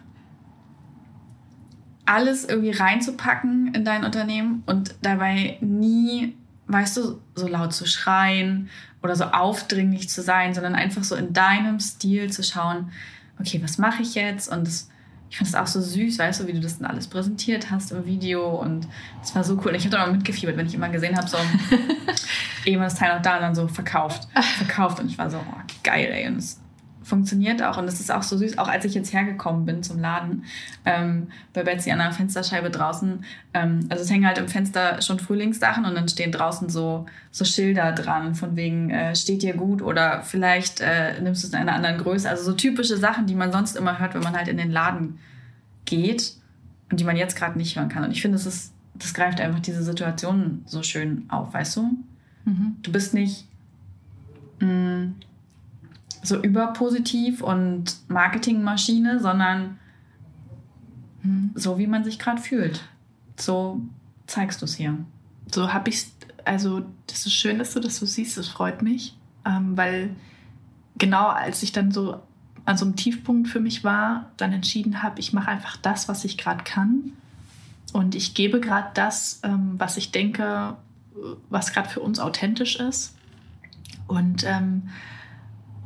alles irgendwie reinzupacken in dein Unternehmen und dabei nie, weißt du, so laut zu schreien oder so aufdringlich zu sein, sondern einfach so in deinem Stil zu schauen, okay, was mache ich jetzt? Und das ich fand es auch so süß, weißt du, wie du das dann alles präsentiert hast im Video und es war so cool. Ich habe da mal mitgefiebert, wenn ich immer gesehen habe, so eben das Teil noch da und dann so verkauft, verkauft und ich war so, oh, geil, ey. Und es funktioniert auch und es ist auch so süß, auch als ich jetzt hergekommen bin zum Laden, ähm, bei Betsy an der Fensterscheibe draußen, ähm, also es hängen halt im Fenster schon Frühlingssachen und dann stehen draußen so, so Schilder dran, von wegen, äh, steht dir gut oder vielleicht äh, nimmst du es in einer anderen Größe, also so typische Sachen, die man sonst immer hört, wenn man halt in den Laden geht und die man jetzt gerade nicht hören kann und ich finde, das das greift einfach diese Situation so schön auf, weißt du? Mhm. Du bist nicht mh, mm, so überpositiv und Marketingmaschine, sondern so, wie man sich gerade fühlt. So zeigst du es hier. So habe ich also das ist schön, dass du das so siehst, das freut mich, ähm, weil genau als ich dann so an so einem Tiefpunkt für mich war, dann entschieden habe, ich mache einfach das, was ich gerade kann und ich gebe gerade das, ähm, was ich denke, was gerade für uns authentisch ist und ähm,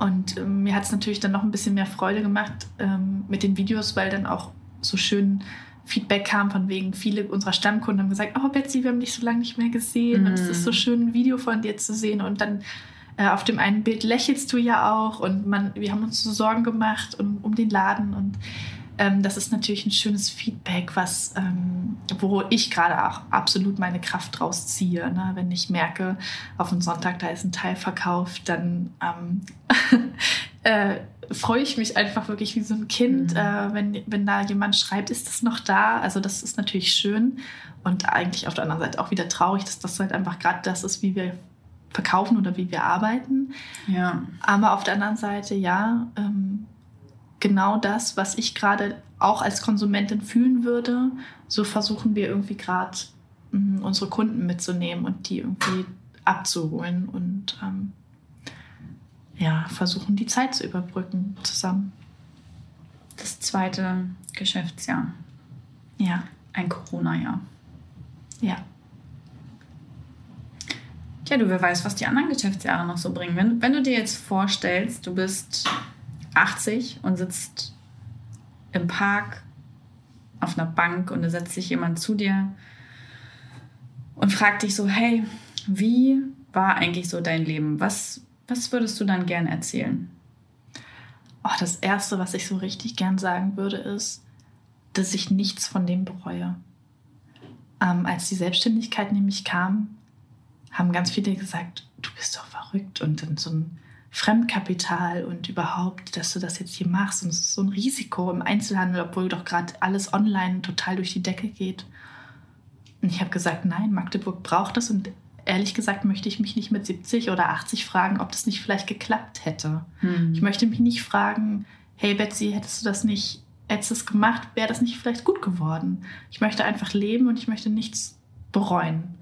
und ähm, mir hat es natürlich dann noch ein bisschen mehr Freude gemacht ähm, mit den Videos, weil dann auch so schön Feedback kam von wegen, viele unserer Stammkunden haben gesagt, oh Betsy, wir haben dich so lange nicht mehr gesehen mm. und es ist so mhm. schön, ein Video von dir zu sehen und dann äh, auf dem einen Bild lächelst du ja auch und man, wir haben uns so Sorgen gemacht um, um den Laden und ähm, das ist natürlich ein schönes Feedback, was, ähm, wo ich gerade auch absolut meine Kraft draus ziehe. Ne? Wenn ich merke, auf einen Sonntag, da ist ein Teil verkauft, dann ähm, äh, freue ich mich einfach wirklich wie so ein Kind, mhm. äh, wenn, wenn da jemand schreibt, ist das noch da? Also das ist natürlich schön und eigentlich auf der anderen Seite auch wieder traurig, dass das halt einfach gerade das ist, wie wir verkaufen oder wie wir arbeiten. Ja. Aber auf der anderen Seite, ja, ähm, genau das, was ich gerade auch als Konsumentin fühlen würde. So versuchen wir irgendwie gerade mm, unsere Kunden mitzunehmen und die irgendwie abzuholen und ähm, ja, versuchen die Zeit zu überbrücken zusammen. Das zweite Geschäftsjahr. Ja. Ein Corona-Jahr. Ja. Ja, du, wer weiß, was die anderen Geschäftsjahre noch so bringen. Wenn, wenn du dir jetzt vorstellst, du bist 80 und sitzt im Park auf einer Bank und da setzt sich jemand zu dir und fragt dich so, hey, wie war eigentlich so dein Leben? Was, was würdest du dann gern erzählen? Oh, das Erste, was ich so richtig gern sagen würde, ist, dass ich nichts von dem bereue. Ähm, als die Selbstständigkeit nämlich kam, haben ganz viele gesagt, du bist doch verrückt und dann so ein Fremdkapital und überhaupt, dass du das jetzt hier machst und es ist so ein Risiko im Einzelhandel, obwohl doch gerade alles online total durch die Decke geht. Und ich habe gesagt, nein, Magdeburg braucht das und ehrlich gesagt möchte ich mich nicht mit 70 oder 80 fragen, ob das nicht vielleicht geklappt hätte. Hm. Ich möchte mich nicht fragen, hey Betsy, hättest du das nicht, hättest du es gemacht, wäre das nicht vielleicht gut geworden. Ich möchte einfach leben und ich möchte nichts bereuen.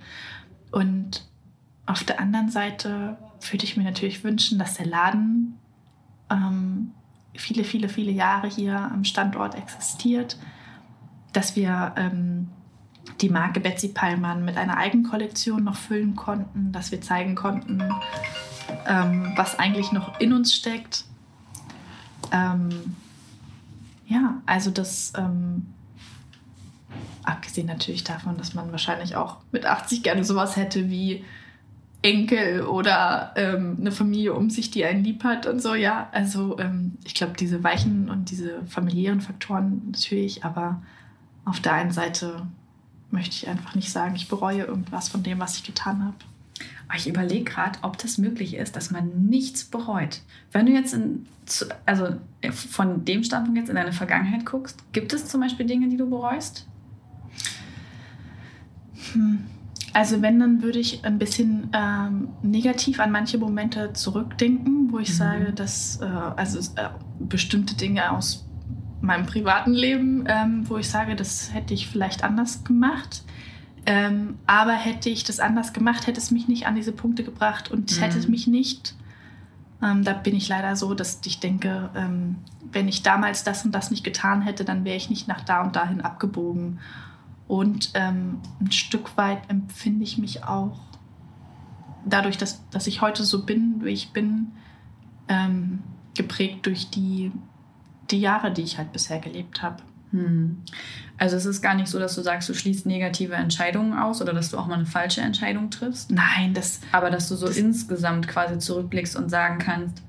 Und auf der anderen Seite würde ich mir natürlich wünschen, dass der Laden ähm, viele, viele, viele Jahre hier am Standort existiert, dass wir ähm, die Marke Betsy Pallmann mit einer Eigenkollektion noch füllen konnten, dass wir zeigen konnten, ähm, was eigentlich noch in uns steckt. Ähm, ja, also das, ähm, abgesehen natürlich davon, dass man wahrscheinlich auch mit 80 gerne sowas hätte wie Enkel oder ähm, eine Familie um sich, die einen lieb hat und so, ja. Also ähm, ich glaube, diese weichen und diese familiären Faktoren natürlich, aber auf der einen Seite möchte ich einfach nicht sagen, ich bereue irgendwas von dem, was ich getan habe. Ich überlege gerade, ob das möglich ist, dass man nichts bereut. Wenn du jetzt in, also von dem Standpunkt jetzt in deine Vergangenheit guckst, gibt es zum Beispiel Dinge, die du bereust? Hm. Also wenn, dann würde ich ein bisschen ähm, negativ an manche Momente zurückdenken, wo ich mhm. sage, dass äh, also äh, bestimmte Dinge aus meinem privaten Leben, ähm, wo ich sage, das hätte ich vielleicht anders gemacht. Ähm, aber hätte ich das anders gemacht, hätte es mich nicht an diese Punkte gebracht und mhm. hätte es mich nicht. Ähm, da bin ich leider so, dass ich denke, ähm, wenn ich damals das und das nicht getan hätte, dann wäre ich nicht nach da und dahin abgebogen. Und ähm, ein Stück weit empfinde ich mich auch dadurch, dass, dass ich heute so bin, wie ich bin, ähm, geprägt durch die, die Jahre, die ich halt bisher gelebt habe. Hm. Also es ist gar nicht so, dass du sagst, du schließt negative Entscheidungen aus oder dass du auch mal eine falsche Entscheidung triffst. Nein, das. Aber dass du so das, insgesamt quasi zurückblickst und sagen kannst,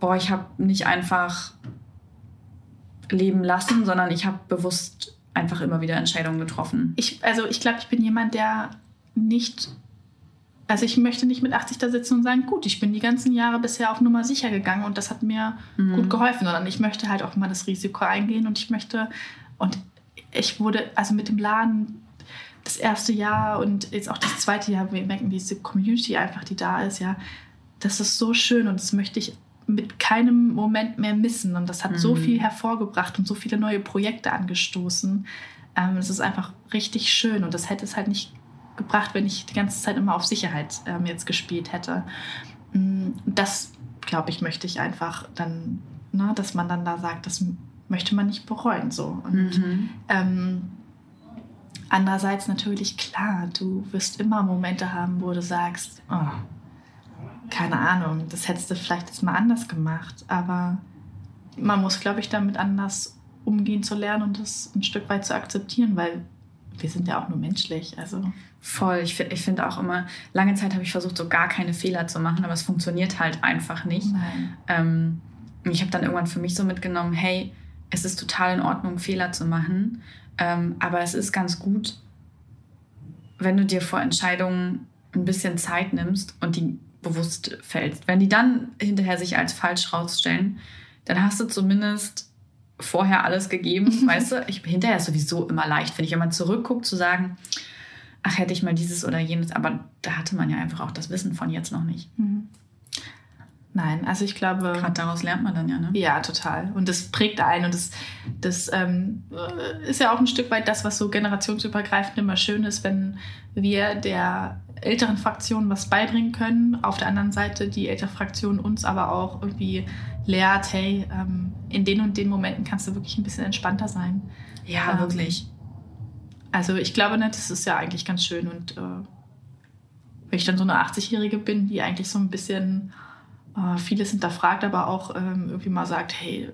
boah, ich habe nicht einfach leben lassen, sondern ich habe bewusst einfach immer wieder Entscheidungen getroffen. Ich, also ich glaube, ich bin jemand, der nicht, also ich möchte nicht mit 80 da sitzen und sagen, gut, ich bin die ganzen Jahre bisher auf Nummer sicher gegangen und das hat mir mhm. gut geholfen, sondern ich möchte halt auch mal das Risiko eingehen und ich möchte, und ich wurde, also mit dem Laden das erste Jahr und jetzt auch das zweite Jahr, wir merken diese Community einfach, die da ist, ja, das ist so schön und das möchte ich mit keinem Moment mehr missen. Und das hat mhm. so viel hervorgebracht und so viele neue Projekte angestoßen. Ähm, es ist einfach richtig schön und das hätte es halt nicht gebracht, wenn ich die ganze Zeit immer auf Sicherheit ähm, jetzt gespielt hätte. Mm, das, glaube ich, möchte ich einfach dann, ne, dass man dann da sagt, das möchte man nicht bereuen. So. Und mhm. ähm, andererseits natürlich klar, du wirst immer Momente haben, wo du sagst, oh, keine Ahnung, das hättest du vielleicht jetzt mal anders gemacht. Aber man muss, glaube ich, damit anders umgehen zu lernen und das ein Stück weit zu akzeptieren, weil wir sind ja auch nur menschlich. Also. Voll. Ich, ich finde auch immer, lange Zeit habe ich versucht, so gar keine Fehler zu machen, aber es funktioniert halt einfach nicht. Ähm, ich habe dann irgendwann für mich so mitgenommen, hey, es ist total in Ordnung, Fehler zu machen, ähm, aber es ist ganz gut, wenn du dir vor Entscheidungen ein bisschen Zeit nimmst und die bewusst fällst. Wenn die dann hinterher sich als falsch rausstellen, dann hast du zumindest vorher alles gegeben, weißt du? Ich, hinterher ist sowieso immer leicht, wenn ich immer zurückgucke, zu sagen, ach, hätte ich mal dieses oder jenes, aber da hatte man ja einfach auch das Wissen von jetzt noch nicht. Mhm. Nein, also ich glaube. Gerade daraus lernt man dann ja, ne? Ja, total. Und das prägt einen und das, das ähm, ist ja auch ein Stück weit das, was so generationsübergreifend immer schön ist, wenn wir der älteren Fraktion was beibringen können. Auf der anderen Seite die ältere Fraktion uns aber auch irgendwie lehrt, hey, ähm, in den und den Momenten kannst du wirklich ein bisschen entspannter sein. Ja, ähm, wirklich. Also ich glaube, ne, das ist ja eigentlich ganz schön und äh, wenn ich dann so eine 80-Jährige bin, die eigentlich so ein bisschen äh, vieles hinterfragt, aber auch ähm, irgendwie mal sagt, hey,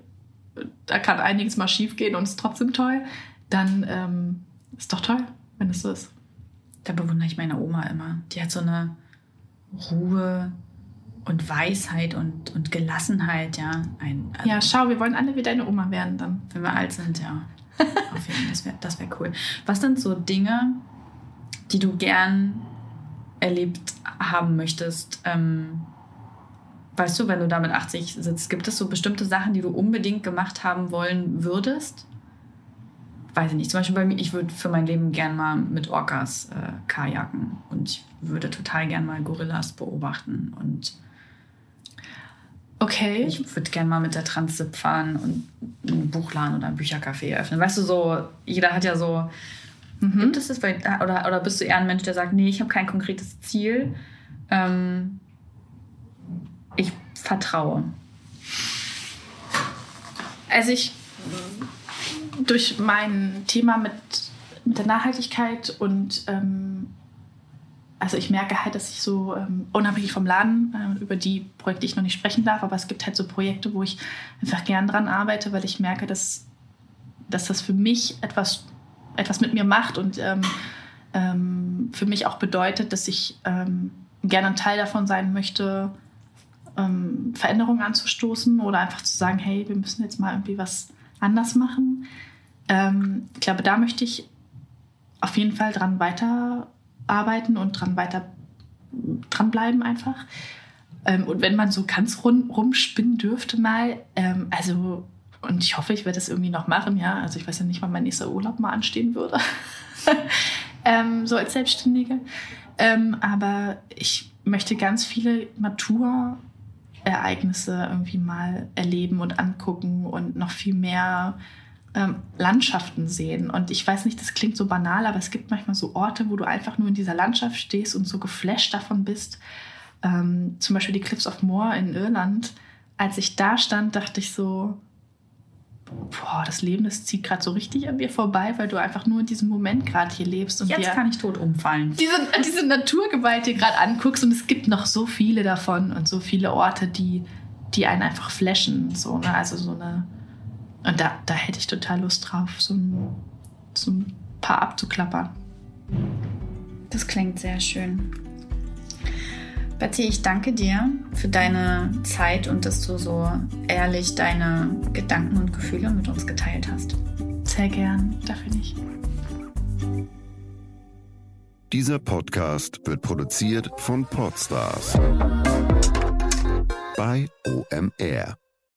da kann einiges mal schief gehen und ist trotzdem toll, dann ähm, ist doch toll, wenn es so ist. Da bewundere ich meine Oma immer. Die hat so eine Ruhe und Weisheit und, und Gelassenheit, ja. Ein, also ja, schau, wir wollen alle wie deine Oma werden dann. Wenn wir alt sind, ja. Auf jeden Fall, das wäre das wär cool. Was sind so Dinge, die du gern erlebt haben möchtest? Ähm, weißt du, wenn du da mit 80 sitzt, gibt es so bestimmte Sachen, die du unbedingt gemacht haben wollen würdest? Weiß ich nicht. Zum Beispiel bei mir, ich würde für mein Leben gern mal mit Orcas äh, kajaken und ich würde total gern mal Gorillas beobachten und Okay. Ich würde gerne mal mit der Transit fahren und einen Buchladen oder ein Büchercafé eröffnen. Weißt du, so, jeder hat ja so. Mhm. Gibt es das bei, oder, oder bist du eher ein Mensch, der sagt, nee, ich habe kein konkretes Ziel. Ähm, ich vertraue. Also ich durch mein Thema mit, mit der Nachhaltigkeit und ähm, also ich merke halt, dass ich so ähm, unabhängig vom Laden, äh, über die Projekte ich noch nicht sprechen darf, aber es gibt halt so Projekte, wo ich einfach gern dran arbeite, weil ich merke, dass, dass das für mich etwas, etwas mit mir macht und ähm, ähm, für mich auch bedeutet, dass ich ähm, gerne ein Teil davon sein möchte, ähm, Veränderungen anzustoßen oder einfach zu sagen, hey, wir müssen jetzt mal irgendwie was anders machen. Ähm, ich glaube, da möchte ich auf jeden Fall dran weiter arbeiten und dran weiter dranbleiben einfach. Ähm, und wenn man so ganz rum, rumspinnen dürfte mal, ähm, also, und ich hoffe, ich werde das irgendwie noch machen, ja. Also ich weiß ja nicht, wann mein nächster Urlaub mal anstehen würde. ähm, so als Selbstständige. Ähm, aber ich möchte ganz viele Naturereignisse irgendwie mal erleben und angucken und noch viel mehr ähm, Landschaften sehen. Und ich weiß nicht, das klingt so banal, aber es gibt manchmal so Orte, wo du einfach nur in dieser Landschaft stehst und so geflasht davon bist. Ähm, zum Beispiel die Cliffs of Moher in Irland. Als ich da stand, dachte ich so, boah, das Leben, das zieht gerade so richtig an mir vorbei, weil du einfach nur in diesem Moment gerade hier lebst. Und Jetzt kann ich tot umfallen. Diese, diese Naturgewalt dir gerade anguckst und es gibt noch so viele davon und so viele Orte, die, die einen einfach flashen. So, ne? Also so eine und da, da hätte ich total Lust drauf, so ein, so ein paar abzuklappern. Das klingt sehr schön. Betsy, ich danke dir für deine Zeit und dass du so ehrlich deine Gedanken und Gefühle mit uns geteilt hast. Sehr gern, dafür nicht. Dieser Podcast wird produziert von Podstars bei OMR.